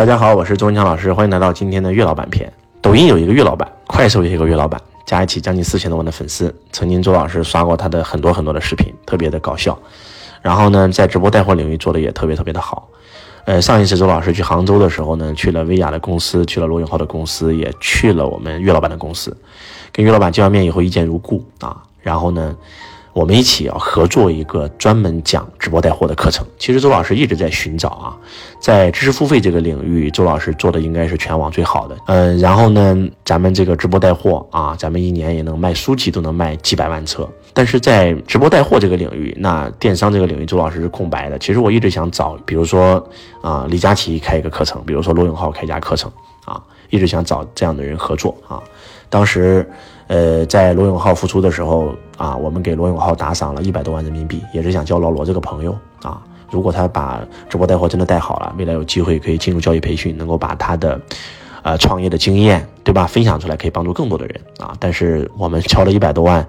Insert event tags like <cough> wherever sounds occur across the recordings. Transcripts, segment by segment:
大家好，我是周文强老师，欢迎来到今天的岳老板篇。抖音有一个岳老板，快手也有一个岳老板，加一起将近四千多万的粉丝。曾经周老师刷过他的很多很多的视频，特别的搞笑。然后呢，在直播带货领域做的也特别特别的好。呃，上一次周老师去杭州的时候呢，去了薇娅的公司，去了罗永浩的公司，也去了我们岳老板的公司。跟岳老板见完面以后，一见如故啊。然后呢？我们一起要合作一个专门讲直播带货的课程。其实周老师一直在寻找啊，在知识付费这个领域，周老师做的应该是全网最好的。嗯，然后呢，咱们这个直播带货啊，咱们一年也能卖书籍都能卖几百万册。但是在直播带货这个领域，那电商这个领域，周老师是空白的。其实我一直想找，比如说啊，李佳琦开一个课程，比如说罗永浩开一家课程啊，一直想找这样的人合作啊。当时。呃，在罗永浩复出的时候啊，我们给罗永浩打赏了一百多万人民币，也是想交老罗这个朋友啊。如果他把直播带货真的带好了，未来有机会可以进入教育培训，能够把他的，呃，创业的经验，对吧，分享出来，可以帮助更多的人啊。但是我们敲了一百多万，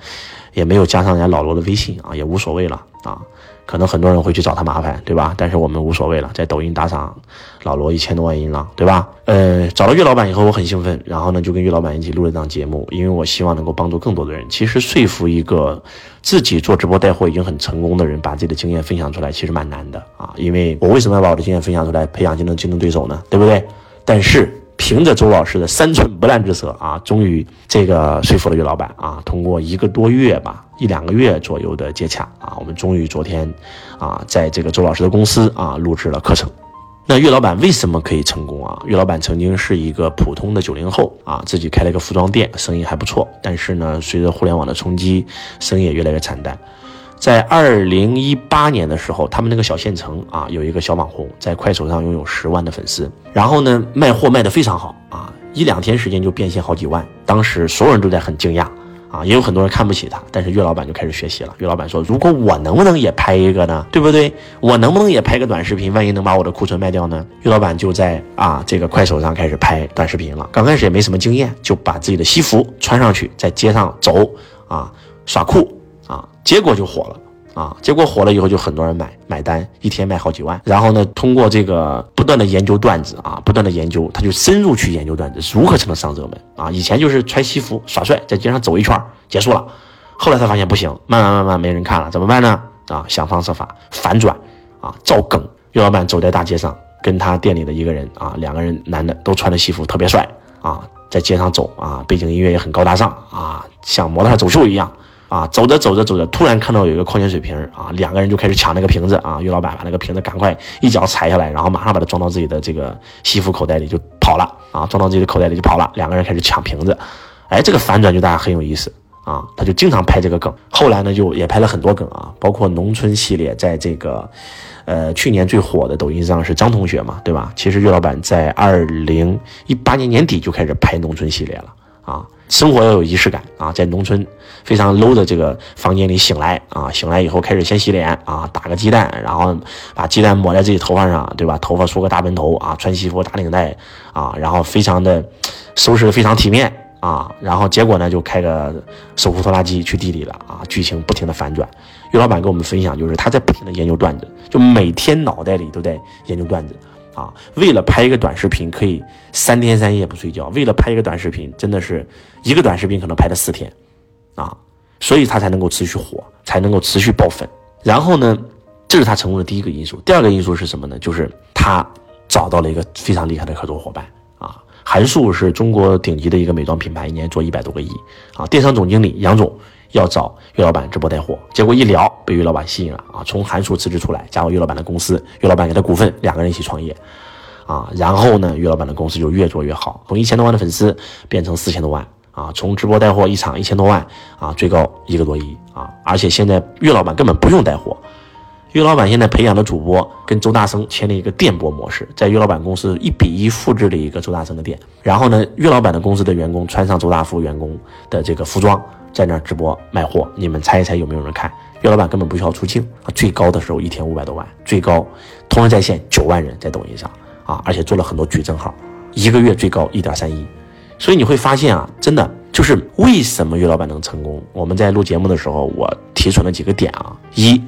也没有加上人家老罗的微信啊，也无所谓了啊。可能很多人会去找他麻烦，对吧？但是我们无所谓了，在抖音打赏老罗一千多万音浪，对吧？呃，找到岳老板以后，我很兴奋，然后呢，就跟岳老板一起录了这档节目，因为我希望能够帮助更多的人。其实说服一个自己做直播带货已经很成功的人，把自己的经验分享出来，其实蛮难的啊。因为我为什么要把我的经验分享出来，培养竞争竞争对手呢？对不对？但是。凭着周老师的三寸不烂之舌啊，终于这个说服了岳老板啊。通过一个多月吧，一两个月左右的接洽啊，我们终于昨天啊，在这个周老师的公司啊录制了课程。那岳老板为什么可以成功啊？岳老板曾经是一个普通的九零后啊，自己开了一个服装店，生意还不错。但是呢，随着互联网的冲击，生意也越来越惨淡。在二零一八年的时候，他们那个小县城啊，有一个小网红，在快手上拥有十万的粉丝，然后呢，卖货卖得非常好啊，一两天时间就变现好几万。当时所有人都在很惊讶啊，也有很多人看不起他，但是岳老板就开始学习了。岳老板说：“如果我能不能也拍一个呢？对不对？我能不能也拍个短视频？万一能把我的库存卖掉呢？”岳老板就在啊这个快手上开始拍短视频了。刚开始也没什么经验，就把自己的西服穿上去，在街上走啊耍酷。啊，结果就火了啊！结果火了以后，就很多人买买单，一天卖好几万。然后呢，通过这个不断的研究段子啊，不断的研究，他就深入去研究段子，如何才能上热门啊？以前就是穿西服耍帅，在街上走一圈结束了。后来他发现不行，慢慢慢慢没人看了，怎么办呢？啊，想方设法反转啊，造梗。岳老板走在大街上，跟他店里的一个人啊，两个人男的都穿的西服特别帅啊，在街上走啊，背景音乐也很高大上啊，像模特走秀一样。啊，走着走着走着，突然看到有一个矿泉水瓶啊，两个人就开始抢那个瓶子啊。岳老板把那个瓶子赶快一脚踩下来，然后马上把它装到自己的这个西服口袋里就跑了啊，装到自己的口袋里就跑了。两个人开始抢瓶子，哎，这个反转就大家很有意思啊。他就经常拍这个梗，后来呢就也拍了很多梗啊，包括农村系列，在这个呃去年最火的抖音上是张同学嘛，对吧？其实岳老板在二零一八年年底就开始拍农村系列了啊。生活要有仪式感啊，在农村非常 low 的这个房间里醒来啊，醒来以后开始先洗脸啊，打个鸡蛋，然后把鸡蛋抹在自己头发上，对吧？头发梳个大背头啊，穿西服打领带啊，然后非常的 <tsk> 收拾的非常体面啊，然后结果呢就开个手扶拖拉机去地里了啊，剧情不停的反转。岳老板跟我们分享，就是他在不停的研究段子，就每天脑袋里都在研究段子。啊，为了拍一个短视频，可以三天三夜不睡觉。为了拍一个短视频，真的是一个短视频可能拍了四天，啊，所以他才能够持续火，才能够持续爆粉。然后呢，这是他成功的第一个因素。第二个因素是什么呢？就是他找到了一个非常厉害的合作伙伴。啊，韩束是中国顶级的一个美妆品牌，一年做一百多个亿。啊，电商总经理杨总。要找岳老板直播带货，结果一聊被岳老板吸引了啊！从韩束辞职出来，加入岳老板的公司，岳老板给他股份，两个人一起创业，啊，然后呢，岳老板的公司就越做越好，从一千多万的粉丝变成四千多万啊！从直播带货一场一千多万啊，最高一个多亿啊！而且现在岳老板根本不用带货，岳老板现在培养的主播跟周大生签了一个电播模式，在岳老板公司一比一复制了一个周大生的店，然后呢，岳老板的公司的员工穿上周大福员工的这个服装。在那儿直播卖货，你们猜一猜有没有人看？岳老板根本不需要出镜！最高的时候一天五百多万，最高同时在线九万人在抖音上啊，而且做了很多矩阵号，一个月最高一点三亿。所以你会发现啊，真的就是为什么岳老板能成功？我们在录节目的时候，我提出了几个点啊：一，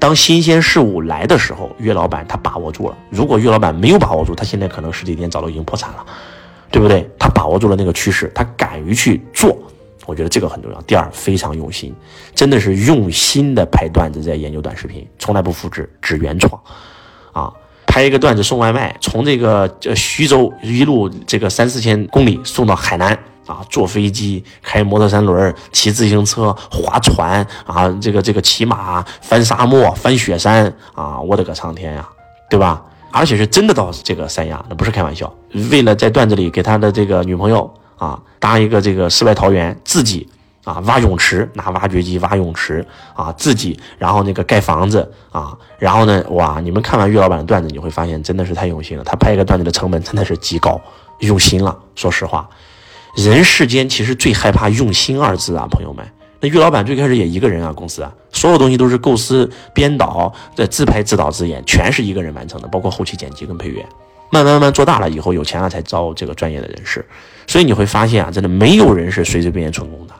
当新鲜事物来的时候，岳老板他把握住了。如果岳老板没有把握住，他现在可能实体店早都已经破产了，对不对？他把握住了那个趋势，他敢于去做，我觉得这个很重要。第二，非常用心，真的是用心的拍段子，在研究短视频，从来不复制，只原创，啊。拍一个段子送外卖，从这个这徐州一路这个三四千公里送到海南啊，坐飞机、开摩托三轮、骑自行车、划船啊，这个这个骑马、翻沙漠、翻雪山啊，我的个苍天呀，对吧？而且是真的到这个三亚，那不是开玩笑。为了在段子里给他的这个女朋友啊搭一个这个世外桃源，自己。啊，挖泳池，拿挖掘机挖泳池啊，自己，然后那个盖房子啊，然后呢，哇，你们看完岳老板的段子，你会发现真的是太用心了。他拍一个段子的成本真的是极高，用心了。说实话，人世间其实最害怕用心二字啊，朋友们。那岳老板最开始也一个人啊，公司啊，所有东西都是构思、编导、的自拍、自导、自演，全是一个人完成的，包括后期剪辑跟配乐。慢慢慢慢做大了以后，有钱了才招这个专业的人士。所以你会发现啊，真的没有人是随随便便成功的。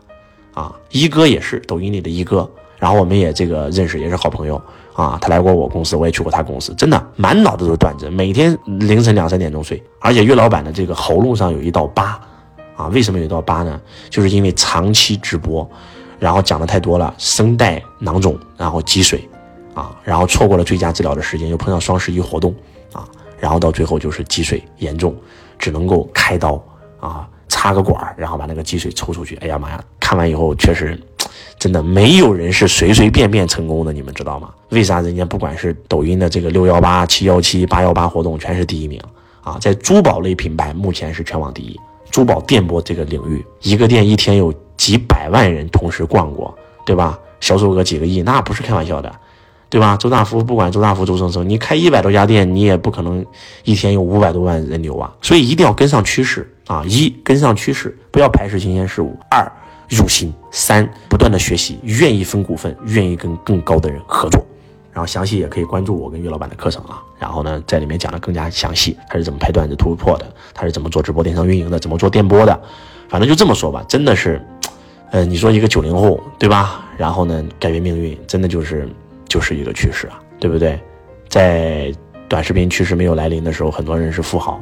啊，一哥也是抖音里的一哥，然后我们也这个认识，也是好朋友啊。他来过我公司，我也去过他公司，真的满脑子都是段子，每天凌晨两三点钟睡。而且岳老板的这个喉咙上有一道疤，啊，为什么有道疤呢？就是因为长期直播，然后讲的太多了，声带囊肿，然后积水，啊，然后错过了最佳治疗的时间，又碰上双十一活动，啊，然后到最后就是积水严重，只能够开刀，啊。插个管，然后把那个积水抽出去。哎呀妈呀！看完以后确实，真的没有人是随随便便成功的，你们知道吗？为啥人家不管是抖音的这个六幺八、七幺七、八幺八活动，全是第一名啊？在珠宝类品牌，目前是全网第一。珠宝电波这个领域，一个店一天有几百万人同时逛过，对吧？销售额几个亿，那不是开玩笑的。对吧？周大福不管周大福、周生生，你开一百多家店，你也不可能一天有五百多万人流啊。所以一定要跟上趋势啊！一跟上趋势，不要排斥新鲜事物；二用心；三不断的学习，愿意分股份，愿意跟更高的人合作。然后详细也可以关注我跟岳老板的课程啊。然后呢，在里面讲的更加详细，他是怎么拍段子突破的，他是怎么做直播电商运营的，怎么做电波的。反正就这么说吧，真的是，呃，你说一个九零后对吧？然后呢，改变命运，真的就是。就是一个趋势啊，对不对？在短视频趋势没有来临的时候，很多人是富豪，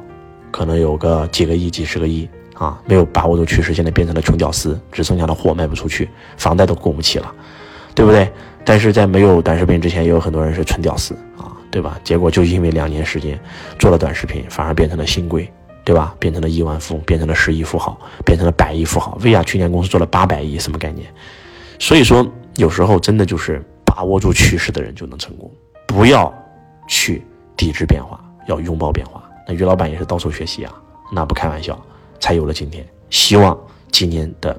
可能有个几个亿、几十个亿啊，没有把握住趋势，现在变成了穷屌丝，只剩下的货卖不出去，房贷都供不起了，对不对？但是在没有短视频之前，也有很多人是纯屌丝啊，对吧？结果就因为两年时间做了短视频，反而变成了新贵，对吧？变成了亿万富翁，变成了十亿富豪，变成了百亿富豪。薇娅去年公司做了八百亿，什么概念？所以说，有时候真的就是。把握住趋势的人就能成功，不要去抵制变化，要拥抱变化。那于老板也是到处学习啊，那不开玩笑，才有了今天。希望今年的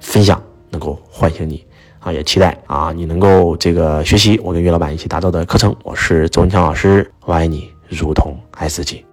分享能够唤醒你也期待啊你能够这个学习我跟岳老板一起打造的课程。我是周文强老师，我爱你如同爱自己。